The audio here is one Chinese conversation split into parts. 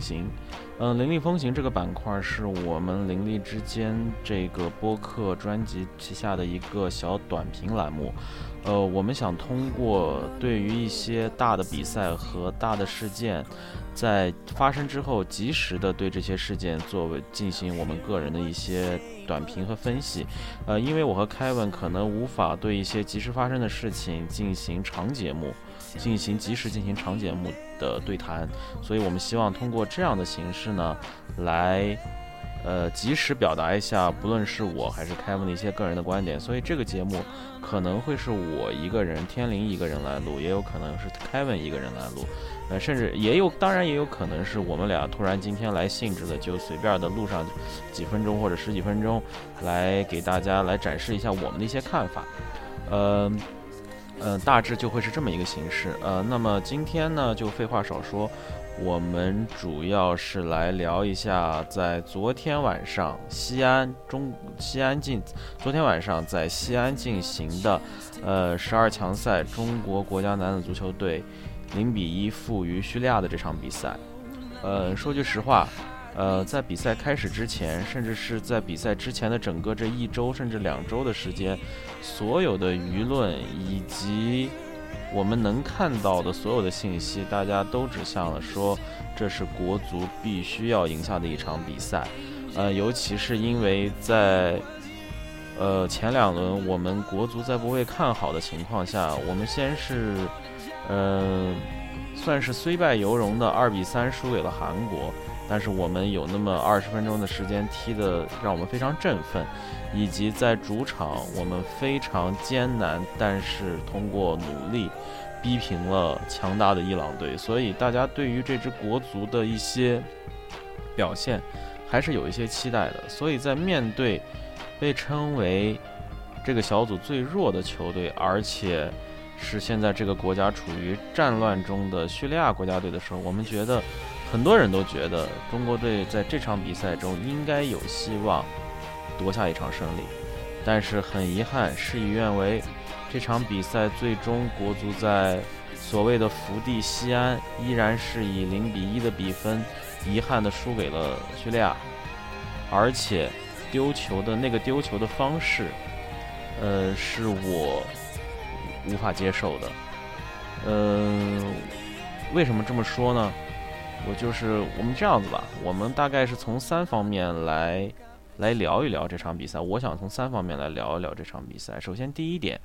《行》。嗯，《灵力风行》这个板块是我们灵力之间这个播客专辑旗下的一个小短评栏目。呃，我们想通过对于一些大的比赛和大的事件，在发生之后，及时的对这些事件作为进行我们个人的一些短评和分析。呃，因为我和凯文可能无法对一些及时发生的事情进行长节目。进行及时进行长节目的对谈，所以我们希望通过这样的形式呢，来，呃，及时表达一下，不论是我还是凯文的一些个人的观点。所以这个节目可能会是我一个人，天灵一个人来录，也有可能是凯文一个人来录，呃，甚至也有，当然也有可能是我们俩突然今天来兴致的，就随便的录上几分钟或者十几分钟，来给大家来展示一下我们的一些看法，呃。嗯，大致就会是这么一个形式。呃，那么今天呢，就废话少说，我们主要是来聊一下，在昨天晚上西安中西安进，昨天晚上在西安进行的，呃，十二强赛，中国国家男子足球队零比一负于叙利亚的这场比赛。呃，说句实话。呃，在比赛开始之前，甚至是在比赛之前的整个这一周甚至两周的时间，所有的舆论以及我们能看到的所有的信息，大家都指向了说这是国足必须要赢下的一场比赛。呃，尤其是因为在呃前两轮我们国足在不被看好的情况下，我们先是嗯算是虽败犹荣的二比三输给了韩国。但是我们有那么二十分钟的时间踢的让我们非常振奋，以及在主场我们非常艰难，但是通过努力逼平了强大的伊朗队，所以大家对于这支国足的一些表现还是有一些期待的。所以在面对被称为这个小组最弱的球队，而且是现在这个国家处于战乱中的叙利亚国家队的时候，我们觉得。很多人都觉得中国队在这场比赛中应该有希望夺下一场胜利，但是很遗憾，事与愿违。这场比赛最终国足在所谓的福地西安，依然是以零比一的比分，遗憾的输给了叙利亚，而且丢球的那个丢球的方式，呃，是我无法接受的。嗯，为什么这么说呢？我就是我们这样子吧，我们大概是从三方面来来聊一聊这场比赛。我想从三方面来聊一聊这场比赛。首先，第一点，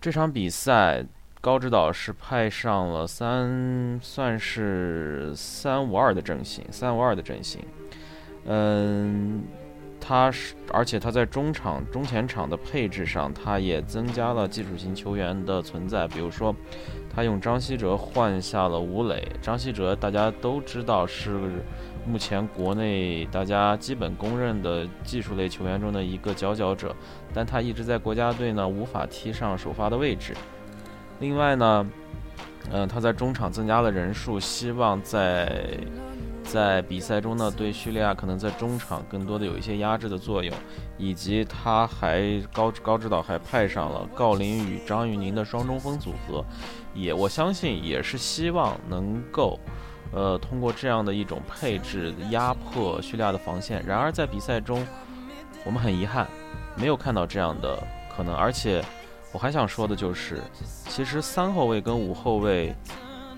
这场比赛高指导是派上了三，算是三五二的阵型，三五二的阵型。嗯，他是，而且他在中场、中前场的配置上，他也增加了技术型球员的存在，比如说。他用张稀哲换下了吴磊。张稀哲大家都知道是目前国内大家基本公认的技术类球员中的一个佼佼者，但他一直在国家队呢无法踢上首发的位置。另外呢，嗯，他在中场增加了人数，希望在。在比赛中呢，对叙利亚可能在中场更多的有一些压制的作用，以及他还高高指导还派上了郜林与张玉宁的双中锋组合，也我相信也是希望能够，呃，通过这样的一种配置压迫叙利亚的防线。然而在比赛中，我们很遗憾没有看到这样的可能。而且我还想说的就是，其实三后卫跟五后卫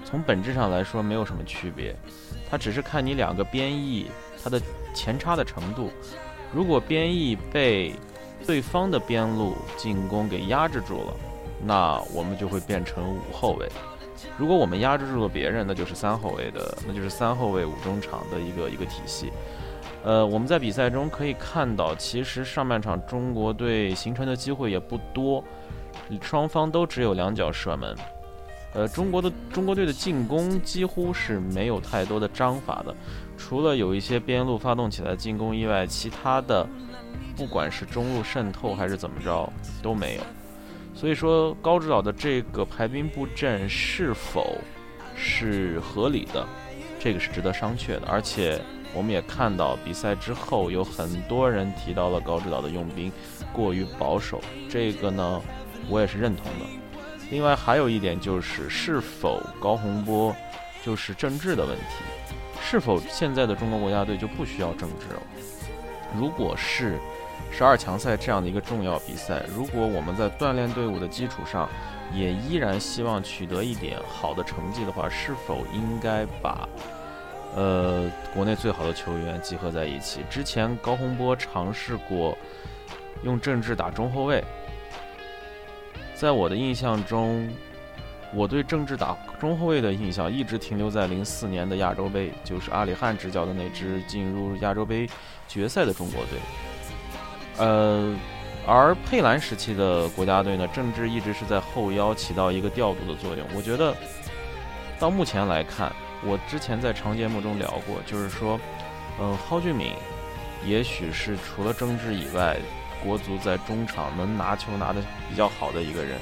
从本质上来说没有什么区别。它只是看你两个边翼它的前插的程度，如果边翼被对方的边路进攻给压制住了，那我们就会变成五后卫；如果我们压制住了别人，那就是三后卫的，那就是三后卫五中场的一个一个体系。呃，我们在比赛中可以看到，其实上半场中国队形成的机会也不多，双方都只有两脚射门。呃，中国的中国队的进攻几乎是没有太多的章法的，除了有一些边路发动起来进攻以外，其他的不管是中路渗透还是怎么着都没有。所以说，高指导的这个排兵布阵是否是合理的，这个是值得商榷的。而且我们也看到比赛之后有很多人提到了高指导的用兵过于保守，这个呢，我也是认同的。另外还有一点就是，是否高洪波就是政治的问题。是否现在的中国国家队就不需要政治了？如果是十二强赛这样的一个重要比赛，如果我们在锻炼队伍的基础上，也依然希望取得一点好的成绩的话，是否应该把呃国内最好的球员集合在一起？之前高洪波尝试过用郑智打中后卫，在我的印象中。我对郑智打中后卫的印象一直停留在零四年的亚洲杯，就是阿里汉执教的那支进入亚洲杯决赛的中国队。呃，而佩兰时期的国家队呢，郑智一直是在后腰起到一个调度的作用。我觉得到目前来看，我之前在长节目中聊过，就是说，嗯，蒿俊闵也许是除了郑智以外，国足在中场能拿球拿得比较好的一个人。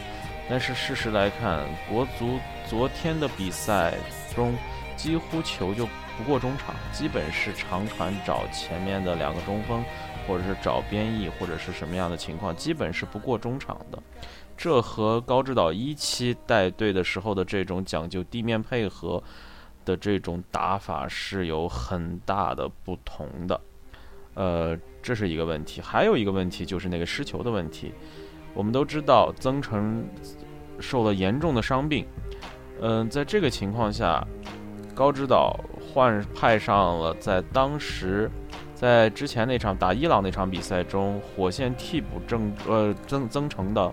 但是事实来看，国足昨天的比赛中，几乎球就不过中场，基本是长传找前面的两个中锋，或者是找边翼，或者是什么样的情况，基本是不过中场的。这和高指导一期带队的时候的这种讲究地面配合的这种打法是有很大的不同的。呃，这是一个问题。还有一个问题就是那个失球的问题。我们都知道曾诚受了严重的伤病，嗯，在这个情况下，高指导换派上了在当时在之前那场打伊朗那场比赛中火线替补郑呃曾曾诚的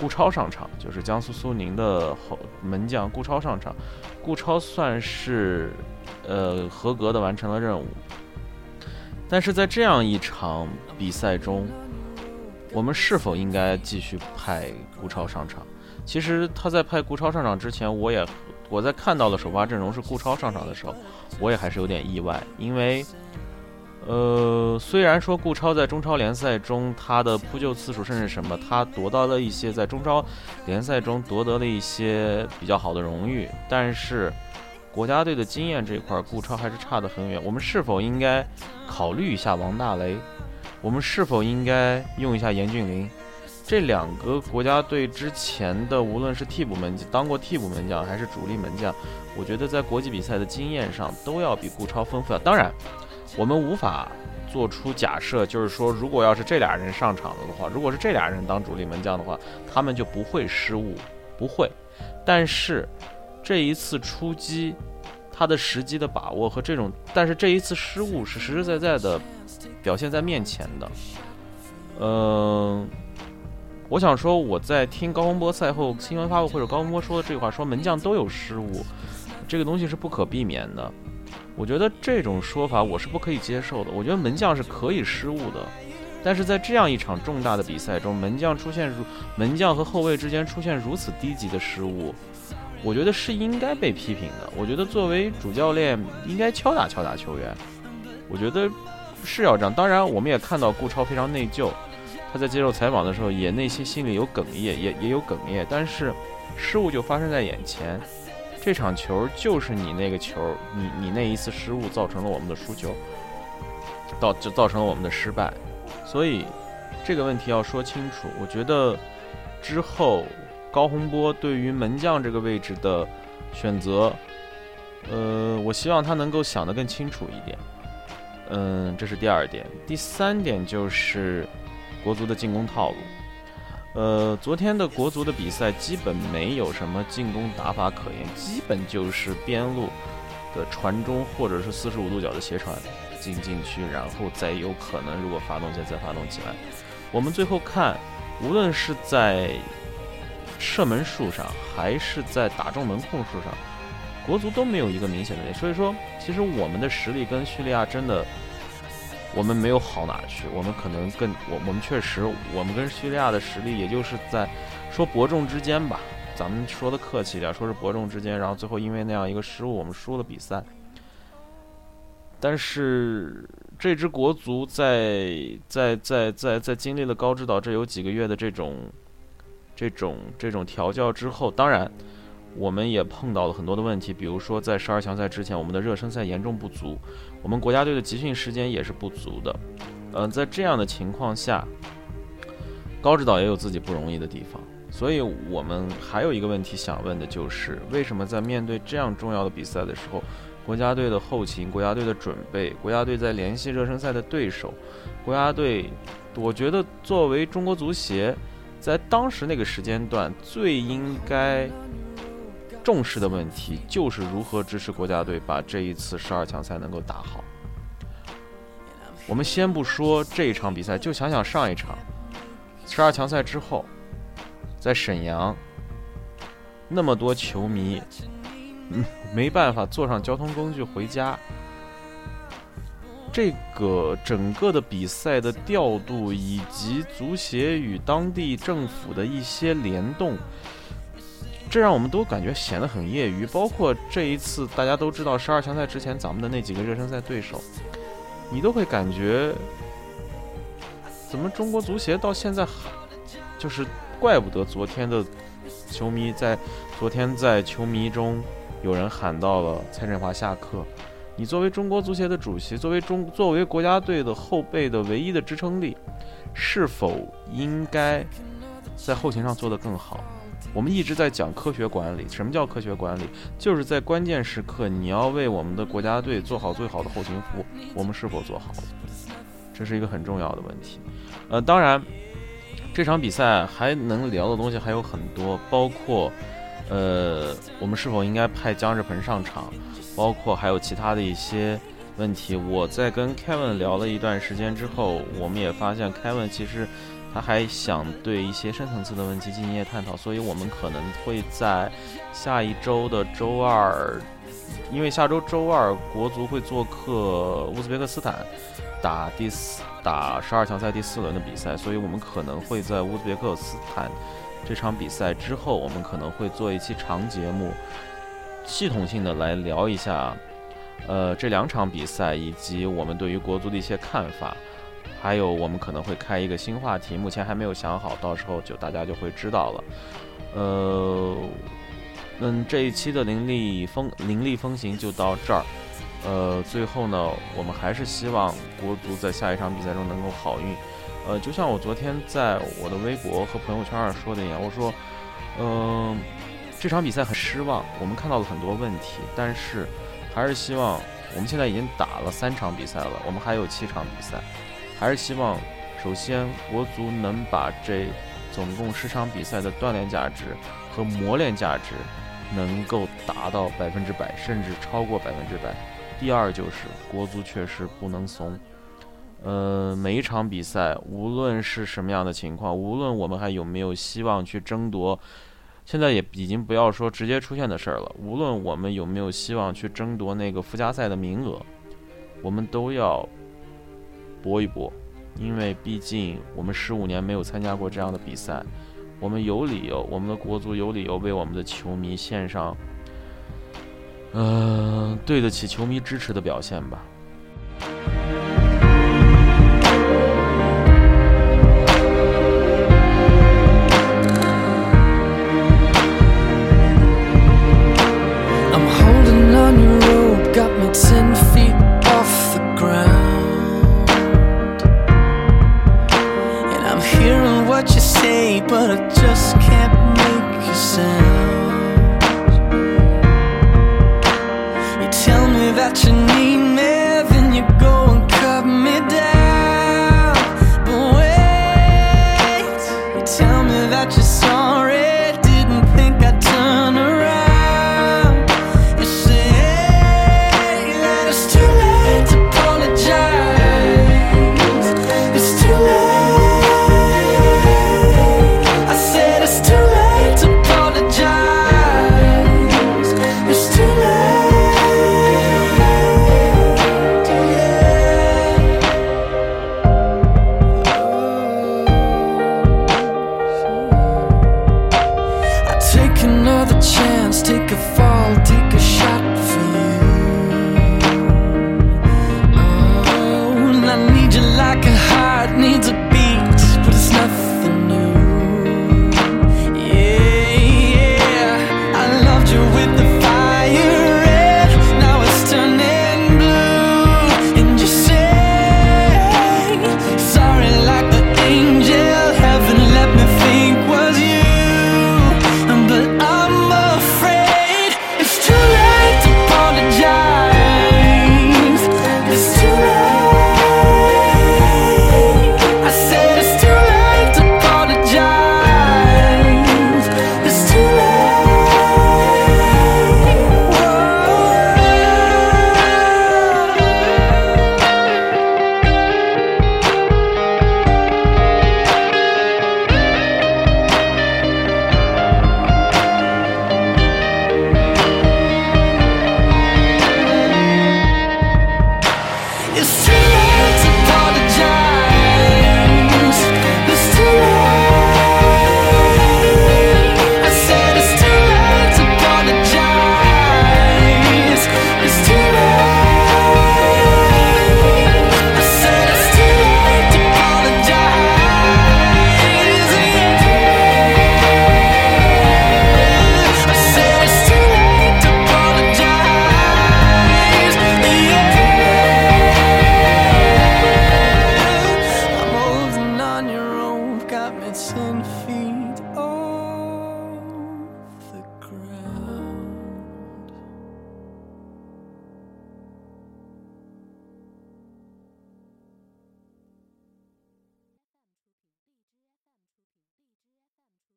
顾超上场，就是江苏苏宁的后门将顾超上场，顾超算是呃合格的完成了任务，但是在这样一场比赛中。我们是否应该继续派顾超上场？其实他在派顾超上场之前，我也我在看到的首发阵容是顾超上场的时候，我也还是有点意外，因为，呃，虽然说顾超在中超联赛中他的扑救次数甚至什么，他夺到了一些在中超联赛中夺得了一些比较好的荣誉，但是国家队的经验这一块，顾超还是差得很远。我们是否应该考虑一下王大雷？我们是否应该用一下严俊凌？这两个国家队之前的，无论是替补门将、当过替补门将还是主力门将，我觉得在国际比赛的经验上都要比顾超丰富。当然，我们无法做出假设，就是说，如果要是这俩人上场了的话，如果是这俩人当主力门将的话，他们就不会失误，不会。但是这一次出击，他的时机的把握和这种，但是这一次失误是实实在在的。表现在面前的，嗯，我想说，我在听高洪波赛后新闻发布会者高洪波说的这句话，说门将都有失误，这个东西是不可避免的。我觉得这种说法我是不可以接受的。我觉得门将是可以失误的，但是在这样一场重大的比赛中，门将出现如门将和后卫之间出现如此低级的失误，我觉得是应该被批评的。我觉得作为主教练应该敲打敲打球员。我觉得。是要这样，当然我们也看到顾超非常内疚，他在接受采访的时候也内心心里有哽咽，也也有哽咽。但是失误就发生在眼前，这场球就是你那个球，你你那一次失误造成了我们的输球，到就造成了我们的失败。所以这个问题要说清楚。我觉得之后高洪波对于门将这个位置的选择，呃，我希望他能够想得更清楚一点。嗯，这是第二点。第三点就是国足的进攻套路。呃，昨天的国足的比赛基本没有什么进攻打法可言，基本就是边路的传中或者是四十五度角的斜传进禁区，然后再有可能如果发动再再发动起来。我们最后看，无论是在射门数上还是在打中门控数上。国足都没有一个明显的，所以说，其实我们的实力跟叙利亚真的，我们没有好哪去。我们可能更，我我们确实，我们跟叙利亚的实力，也就是在说伯仲之间吧。咱们说的客气点，说是伯仲之间。然后最后因为那样一个失误，我们输了比赛。但是这支国足在在在在在经历了高指导这有几个月的这种这种这种调教之后，当然。我们也碰到了很多的问题，比如说在十二强赛之前，我们的热身赛严重不足，我们国家队的集训时间也是不足的。嗯，在这样的情况下，高指导也有自己不容易的地方，所以我们还有一个问题想问的就是，为什么在面对这样重要的比赛的时候，国家队的后勤、国家队的准备、国家队在联系热身赛的对手、国家队，我觉得作为中国足协，在当时那个时间段最应该重视的问题，就是如何支持国家队把这一次十二强赛能够打好。我们先不说这一场比赛，就想想上一场十二强赛之后。在沈阳，那么多球迷，嗯，没办法坐上交通工具回家。这个整个的比赛的调度，以及足协与当地政府的一些联动，这让我们都感觉显得很业余。包括这一次，大家都知道十二强赛之前咱们的那几个热身赛对手，你都会感觉，怎么中国足协到现在还就是。怪不得昨天的球迷在昨天在球迷中有人喊到了蔡振华下课。你作为中国足协的主席，作为中作为国家队的后备的唯一的支撑力，是否应该在后勤上做得更好？我们一直在讲科学管理。什么叫科学管理？就是在关键时刻，你要为我们的国家队做好最好的后勤服务。我们是否做好了？这是一个很重要的问题。呃，当然。这场比赛还能聊的东西还有很多，包括，呃，我们是否应该派姜志鹏上场，包括还有其他的一些问题。我在跟 Kevin 聊了一段时间之后，我们也发现 Kevin 其实他还想对一些深层次的问题进行一些探讨，所以我们可能会在下一周的周二，因为下周周二国足会做客乌兹别克斯坦。打第四打十二强赛第四轮的比赛，所以我们可能会在乌兹别克斯坦这场比赛之后，我们可能会做一期长节目，系统性的来聊一下，呃，这两场比赛以及我们对于国足的一些看法，还有我们可能会开一个新话题，目前还没有想好，到时候就大家就会知道了。呃，嗯，这一期的凌厉风凌厉风行就到这儿。呃，最后呢，我们还是希望国足在下一场比赛中能够好运。呃，就像我昨天在我的微博和朋友圈上说的一样，我说，嗯，这场比赛很失望，我们看到了很多问题，但是还是希望我们现在已经打了三场比赛了，我们还有七场比赛，还是希望首先国足能把这总共十场比赛的锻炼价值和磨练价值能够达到百分之百，甚至超过百分之百。第二就是国足确实不能怂，呃，每一场比赛，无论是什么样的情况，无论我们还有没有希望去争夺，现在也已经不要说直接出现的事儿了。无论我们有没有希望去争夺那个附加赛的名额，我们都要搏一搏，因为毕竟我们十五年没有参加过这样的比赛，我们有理由，我们的国足有理由为我们的球迷献上。嗯，对得起球迷支持的表现吧。ten feet off the ground. And I'm hearing what you say, but I